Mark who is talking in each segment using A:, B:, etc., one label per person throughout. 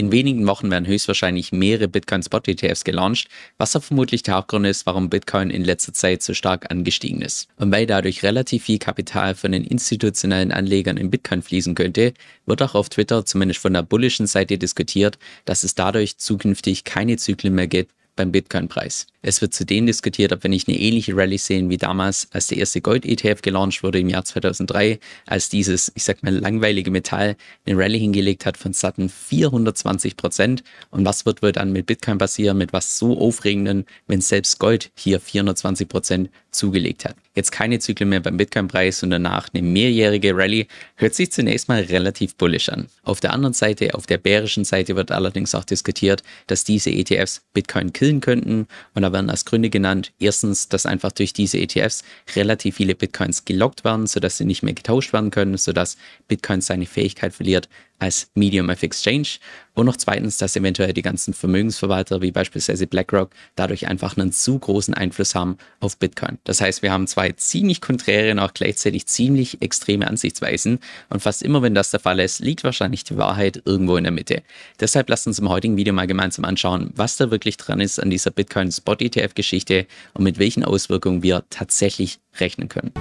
A: In wenigen Wochen werden höchstwahrscheinlich mehrere Bitcoin-Spot-ETFs gelauncht, was auch vermutlich der Hauptgrund ist, warum Bitcoin in letzter Zeit so stark angestiegen ist. Und weil dadurch relativ viel Kapital von den institutionellen Anlegern in Bitcoin fließen könnte, wird auch auf Twitter zumindest von der bullischen Seite diskutiert, dass es dadurch zukünftig keine Zyklen mehr gibt beim Bitcoin-Preis. Es wird zudem diskutiert, ob wir nicht eine ähnliche Rallye sehen wie damals, als der erste Gold-ETF gelauncht wurde im Jahr 2003, als dieses, ich sag mal, langweilige Metall eine Rallye hingelegt hat von satten 420 Prozent. Und was wird wohl dann mit Bitcoin passieren, mit was so aufregenden, wenn selbst Gold hier 420 Prozent zugelegt hat. Jetzt keine Zyklen mehr beim Bitcoin-Preis und danach eine mehrjährige Rallye hört sich zunächst mal relativ bullish an. Auf der anderen Seite, auf der bärischen Seite wird allerdings auch diskutiert, dass diese ETFs Bitcoin killen könnten und da werden als Gründe genannt, erstens, dass einfach durch diese ETFs relativ viele Bitcoins gelockt werden, sodass sie nicht mehr getauscht werden können, sodass Bitcoin seine Fähigkeit verliert, als Medium of Exchange und noch zweitens, dass eventuell die ganzen Vermögensverwalter wie beispielsweise BlackRock dadurch einfach einen zu großen Einfluss haben auf Bitcoin. Das heißt, wir haben zwei ziemlich konträre und auch gleichzeitig ziemlich extreme Ansichtsweisen und fast immer, wenn das der Fall ist, liegt wahrscheinlich die Wahrheit irgendwo in der Mitte. Deshalb lasst uns im heutigen Video mal gemeinsam anschauen, was da wirklich dran ist an dieser Bitcoin Spot ETF Geschichte und mit welchen Auswirkungen wir tatsächlich rechnen können.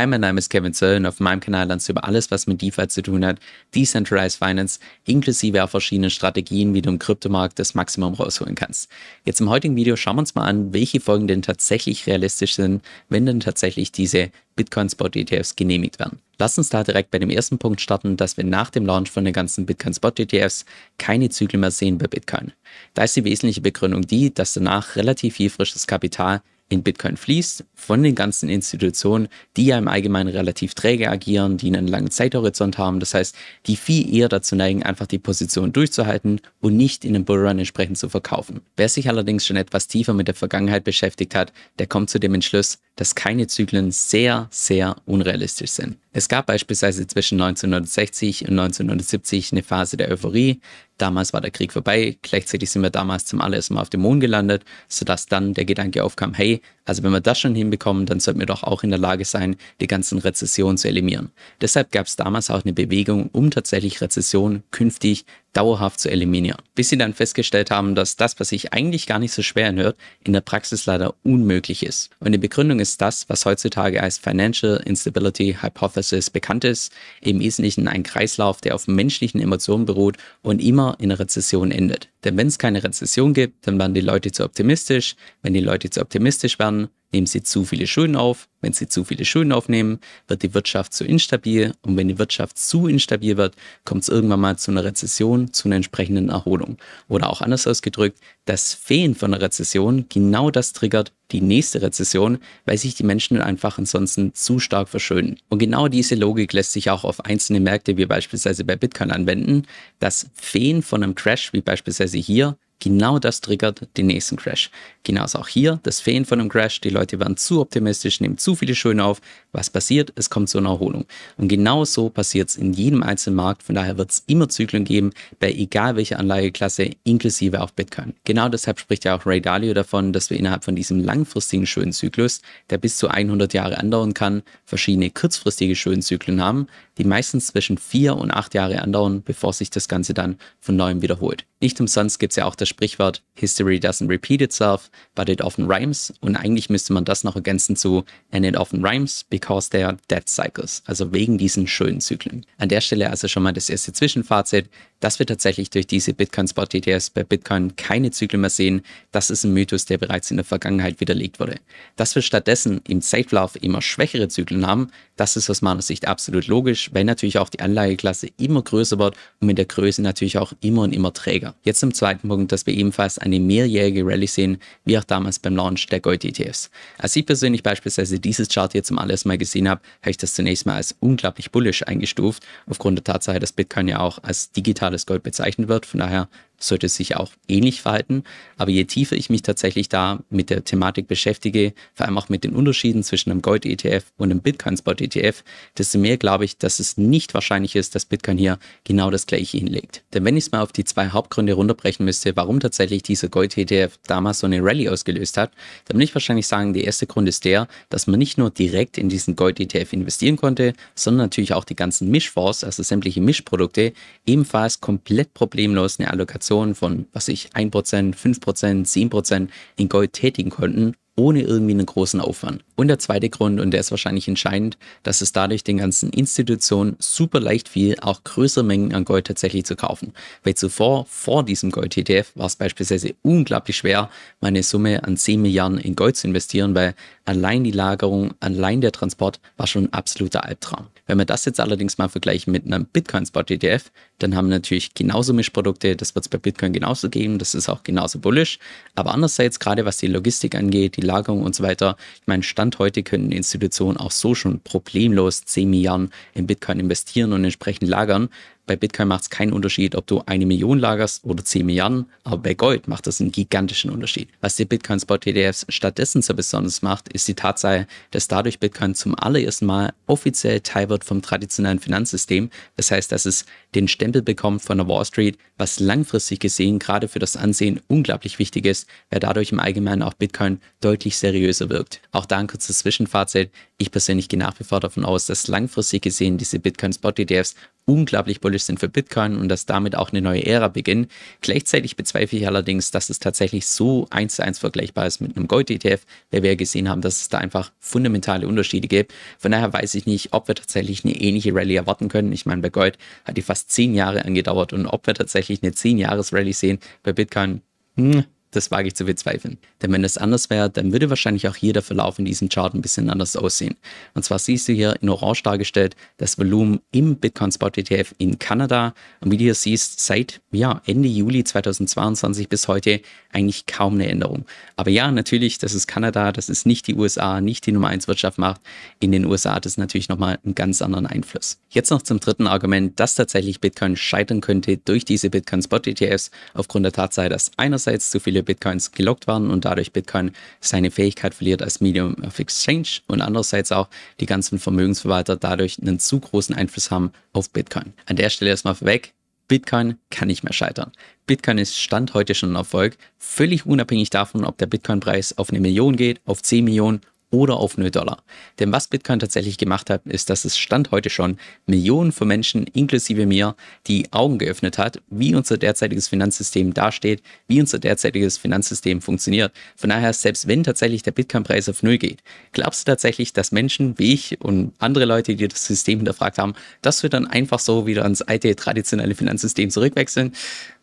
A: Hi, mein Name ist Kevin Zöll und auf meinem Kanal lernst du über alles, was mit DeFi zu tun hat, Decentralized Finance, inklusive auch verschiedene Strategien, wie du im Kryptomarkt das Maximum rausholen kannst. Jetzt im heutigen Video schauen wir uns mal an, welche Folgen denn tatsächlich realistisch sind, wenn denn tatsächlich diese Bitcoin-Spot-ETFs genehmigt werden. Lass uns da direkt bei dem ersten Punkt starten, dass wir nach dem Launch von den ganzen Bitcoin-Spot-ETFs keine Zyklen mehr sehen bei Bitcoin. Da ist die wesentliche Begründung die, dass danach relativ viel frisches Kapital in Bitcoin fließt, von den ganzen Institutionen, die ja im Allgemeinen relativ träge agieren, die einen langen Zeithorizont haben. Das heißt, die viel eher dazu neigen, einfach die Position durchzuhalten und nicht in den Bullrun entsprechend zu verkaufen. Wer sich allerdings schon etwas tiefer mit der Vergangenheit beschäftigt hat, der kommt zu dem Entschluss, dass keine Zyklen sehr, sehr unrealistisch sind. Es gab beispielsweise zwischen 1960 und 1970 eine Phase der Euphorie. Damals war der Krieg vorbei, gleichzeitig sind wir damals zum allerersten Mal auf dem Mond gelandet, sodass dann der Gedanke aufkam, hey, also wenn wir das schon hinbekommen, dann sollten wir doch auch in der Lage sein, die ganzen Rezessionen zu eliminieren. Deshalb gab es damals auch eine Bewegung, um tatsächlich Rezessionen künftig dauerhaft zu eliminieren. Bis sie dann festgestellt haben, dass das, was sich eigentlich gar nicht so schwer anhört, in der Praxis leider unmöglich ist. Und die Begründung ist das, was heutzutage als Financial Instability Hypothesis bekannt ist, im Wesentlichen ein Kreislauf, der auf menschlichen Emotionen beruht und immer in Rezession endet. Denn wenn es keine Rezession gibt, dann werden die Leute zu optimistisch. Wenn die Leute zu optimistisch werden, nehmen sie zu viele Schulden auf. Wenn sie zu viele Schulden aufnehmen, wird die Wirtschaft zu instabil. Und wenn die Wirtschaft zu instabil wird, kommt es irgendwann mal zu einer Rezession, zu einer entsprechenden Erholung. Oder auch anders ausgedrückt, das Fehlen von einer Rezession genau das triggert die nächste Rezession, weil sich die Menschen einfach ansonsten zu stark verschulden. Und genau diese Logik lässt sich auch auf einzelne Märkte wie beispielsweise bei Bitcoin anwenden. Das Fehlen von einem Crash wie beispielsweise hier Genau das triggert den nächsten Crash. Genauso auch hier das Fehlen von einem Crash. Die Leute werden zu optimistisch, nehmen zu viele Schulden auf. Was passiert? Es kommt zu einer Erholung. Und genau so passiert es in jedem einzelnen Markt. Von daher wird es immer Zyklen geben, bei egal welcher Anlageklasse, inklusive auch Bitcoin. Genau deshalb spricht ja auch Ray Dalio davon, dass wir innerhalb von diesem langfristigen Schuldenzyklus, der bis zu 100 Jahre andauern kann, verschiedene kurzfristige Schuldenzyklen haben, die meistens zwischen vier und acht Jahre andauern, bevor sich das Ganze dann von neuem wiederholt. Nicht umsonst gibt es ja auch das Sprichwort History doesn't repeat itself, but it often rhymes. Und eigentlich müsste man das noch ergänzen zu And it often rhymes because they are dead cycles, also wegen diesen schönen Zyklen. An der Stelle also schon mal das erste Zwischenfazit dass wir tatsächlich durch diese Bitcoin-Spot-ETFs bei Bitcoin keine Zyklen mehr sehen, das ist ein Mythos, der bereits in der Vergangenheit widerlegt wurde. Dass wir stattdessen im Zeitlauf immer schwächere Zyklen haben, das ist aus meiner Sicht absolut logisch, weil natürlich auch die Anlageklasse immer größer wird und mit der Größe natürlich auch immer und immer träger. Jetzt zum zweiten Punkt, dass wir ebenfalls eine mehrjährige Rallye sehen, wie auch damals beim Launch der Gold-ETFs. Als ich persönlich beispielsweise dieses Chart hier zum allerersten Mal gesehen habe, habe ich das zunächst mal als unglaublich bullish eingestuft, aufgrund der Tatsache, dass Bitcoin ja auch als digital digitales Gold bezeichnet wird. Von daher sollte sich auch ähnlich verhalten. Aber je tiefer ich mich tatsächlich da mit der Thematik beschäftige, vor allem auch mit den Unterschieden zwischen einem Gold-ETF und einem Bitcoin-Spot-ETF, desto mehr glaube ich, dass es nicht wahrscheinlich ist, dass Bitcoin hier genau das gleiche hinlegt. Denn wenn ich es mal auf die zwei Hauptgründe runterbrechen müsste, warum tatsächlich dieser Gold-ETF damals so eine Rallye ausgelöst hat, dann würde ich wahrscheinlich sagen, der erste Grund ist der, dass man nicht nur direkt in diesen Gold-ETF investieren konnte, sondern natürlich auch die ganzen Mischfonds, also sämtliche Mischprodukte, ebenfalls komplett problemlos eine Allokation von, was ich, 1%, 5%, 10% in Gold tätigen konnten ohne irgendwie einen großen Aufwand. Und der zweite Grund, und der ist wahrscheinlich entscheidend, dass es dadurch den ganzen Institutionen super leicht fiel, auch größere Mengen an Gold tatsächlich zu kaufen. Weil zuvor, vor diesem Gold-ETF, war es beispielsweise unglaublich schwer, meine Summe an 10 Milliarden in Gold zu investieren, weil allein die Lagerung, allein der Transport war schon ein absoluter Albtraum. Wenn wir das jetzt allerdings mal vergleichen mit einem Bitcoin-Spot-ETF, dann haben wir natürlich genauso Mischprodukte, das wird es bei Bitcoin genauso geben, das ist auch genauso bullish. Aber andererseits, gerade was die Logistik angeht, die Lagerung und so weiter, ich meine, Stand heute können Institutionen auch so schon problemlos 10 Milliarden in Bitcoin investieren und entsprechend lagern. Bei Bitcoin macht es keinen Unterschied, ob du eine Million lagerst oder 10 Milliarden, aber bei Gold macht das einen gigantischen Unterschied. Was die Bitcoin Spot ETFs stattdessen so besonders macht, ist die Tatsache, dass dadurch Bitcoin zum allerersten Mal offiziell Teil wird vom traditionellen Finanzsystem. Das heißt, dass es den Stempel bekommt von der Wall Street, was langfristig gesehen gerade für das Ansehen unglaublich wichtig ist, weil dadurch im Allgemeinen auch Bitcoin deutlich seriöser wirkt. Auch da ein kurzes Zwischenfazit. Ich persönlich gehe nach wie vor davon aus, dass langfristig gesehen diese Bitcoin Spot ETFs unglaublich bullish sind für Bitcoin und dass damit auch eine neue Ära beginnt. Gleichzeitig bezweifle ich allerdings, dass es tatsächlich so eins zu eins vergleichbar ist mit einem Gold-ETF, weil wir ja gesehen haben, dass es da einfach fundamentale Unterschiede gibt. Von daher weiß ich nicht, ob wir tatsächlich eine ähnliche Rallye erwarten können. Ich meine, bei Gold hat die fast zehn Jahre angedauert und ob wir tatsächlich eine zehn Jahres Rallye sehen bei Bitcoin, hm, das wage ich zu bezweifeln. Denn wenn es anders wäre, dann würde wahrscheinlich auch hier der Verlauf in diesem Chart ein bisschen anders aussehen. Und zwar siehst du hier in Orange dargestellt das Volumen im Bitcoin Spot ETF in Kanada. Und wie du hier siehst, seit ja, Ende Juli 2022 bis heute eigentlich kaum eine Änderung. Aber ja, natürlich, das ist Kanada, das ist nicht die USA, nicht die Nummer 1 Wirtschaftsmacht. In den USA hat es natürlich nochmal einen ganz anderen Einfluss. Jetzt noch zum dritten Argument, dass tatsächlich Bitcoin scheitern könnte durch diese Bitcoin Spot ETFs aufgrund der Tatsache, dass einerseits zu viele viele Bitcoins gelockt werden und dadurch Bitcoin seine Fähigkeit verliert als Medium of Exchange und andererseits auch die ganzen Vermögensverwalter dadurch einen zu großen Einfluss haben auf Bitcoin. An der Stelle erstmal vorweg, Bitcoin kann nicht mehr scheitern. Bitcoin ist Stand heute schon ein Erfolg, völlig unabhängig davon, ob der Bitcoin-Preis auf eine Million geht, auf 10 Millionen oder auf 0 Dollar. Denn was Bitcoin tatsächlich gemacht hat, ist, dass es Stand heute schon Millionen von Menschen, inklusive mir, die Augen geöffnet hat, wie unser derzeitiges Finanzsystem dasteht, wie unser derzeitiges Finanzsystem funktioniert. Von daher, selbst wenn tatsächlich der Bitcoin-Preis auf Null geht, glaubst du tatsächlich, dass Menschen wie ich und andere Leute, die das System hinterfragt haben, dass wir dann einfach so wieder ans alte traditionelle Finanzsystem zurückwechseln?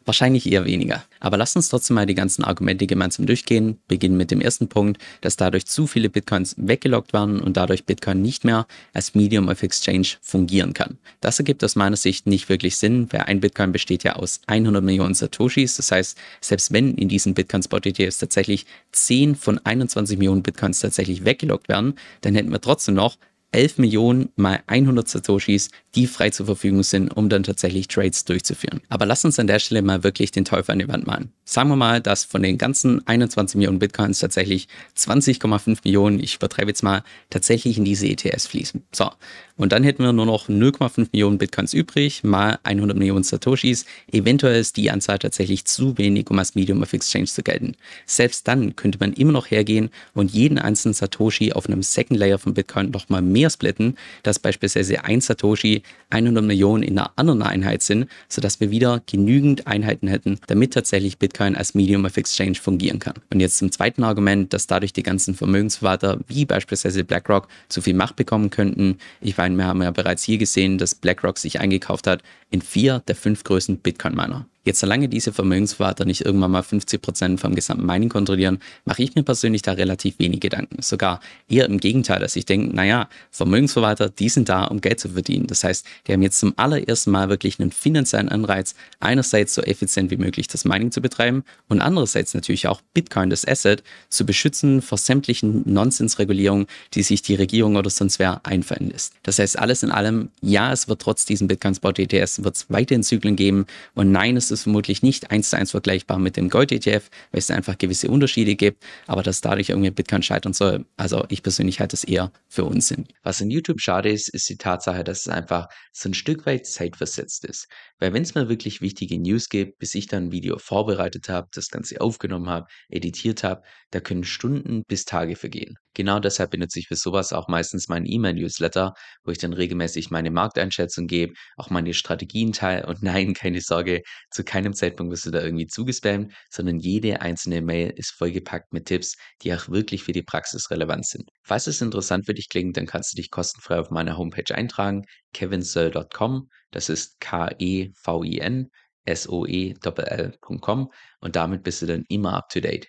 A: Wahrscheinlich eher weniger. Aber lasst uns trotzdem mal die ganzen Argumente gemeinsam durchgehen. Beginnen mit dem ersten Punkt, dass dadurch zu viele Bitcoins weggelockt werden und dadurch Bitcoin nicht mehr als Medium of Exchange fungieren kann. Das ergibt aus meiner Sicht nicht wirklich Sinn, weil ein Bitcoin besteht ja aus 100 Millionen Satoshis. Das heißt, selbst wenn in diesen Bitcoin Spot ETFs tatsächlich 10 von 21 Millionen Bitcoins tatsächlich weggelockt werden, dann hätten wir trotzdem noch 11 Millionen mal 100 Satoshis, die frei zur Verfügung sind, um dann tatsächlich Trades durchzuführen. Aber lass uns an der Stelle mal wirklich den Teufel an die Wand malen. Sagen wir mal, dass von den ganzen 21 Millionen Bitcoins tatsächlich 20,5 Millionen, ich übertreibe jetzt mal, tatsächlich in diese ETS fließen. So, und dann hätten wir nur noch 0,5 Millionen Bitcoins übrig, mal 100 Millionen Satoshis. Eventuell ist die Anzahl tatsächlich zu wenig, um als Medium of Exchange zu gelten. Selbst dann könnte man immer noch hergehen und jeden einzelnen Satoshi auf einem Second Layer von Bitcoin nochmal mehr splitten, dass beispielsweise ein Satoshi 100 Millionen in einer anderen Einheit sind, sodass wir wieder genügend Einheiten hätten, damit tatsächlich Bitcoin als Medium of Exchange fungieren kann. Und jetzt zum zweiten Argument, dass dadurch die ganzen Vermögensverwalter wie beispielsweise BlackRock zu viel Macht bekommen könnten. Ich weiß meine, wir haben ja bereits hier gesehen, dass BlackRock sich eingekauft hat in vier der fünf größten Bitcoin-Miner. Jetzt, solange diese Vermögensverwalter nicht irgendwann mal 50 Prozent vom gesamten Mining kontrollieren, mache ich mir persönlich da relativ wenig Gedanken. Sogar eher im Gegenteil, dass ich denke, naja, Vermögensverwalter, die sind da, um Geld zu verdienen. Das heißt, die haben jetzt zum allerersten Mal wirklich einen finanziellen Anreiz, einerseits so effizient wie möglich das Mining zu betreiben und andererseits natürlich auch Bitcoin, das Asset, zu beschützen vor sämtlichen Nonsensregulierungen, die sich die Regierung oder sonst wer einfallen lässt. Das heißt, alles in allem, ja, es wird trotz diesen Bitcoin Spot ETS wird es weiterhin Zyklen geben und nein, es ist ist vermutlich nicht eins zu eins vergleichbar mit dem Gold-ETF, weil es einfach gewisse Unterschiede gibt, aber dass dadurch irgendwie Bitcoin scheitern soll, also ich persönlich halte es eher für Unsinn. Was in YouTube schade ist, ist die Tatsache, dass es einfach so ein Stück weit zeitversetzt ist. Weil wenn es mal wirklich wichtige News gibt, bis ich dann ein Video vorbereitet habe, das Ganze aufgenommen habe, editiert habe, da können Stunden bis Tage vergehen. Genau deshalb benutze ich für sowas auch meistens meinen E-Mail-Newsletter, wo ich dann regelmäßig meine Markteinschätzung gebe, auch meine Strategien teile und nein, keine Sorge, zu keinem Zeitpunkt wirst du da irgendwie zugespammt, sondern jede einzelne Mail ist vollgepackt mit Tipps, die auch wirklich für die Praxis relevant sind. Falls es interessant für dich klingt, dann kannst du dich kostenfrei auf meiner Homepage eintragen, kevinsoe.com, das ist K-E-V-I-N, S-O-E-L-L.com und damit bist du dann immer up to date.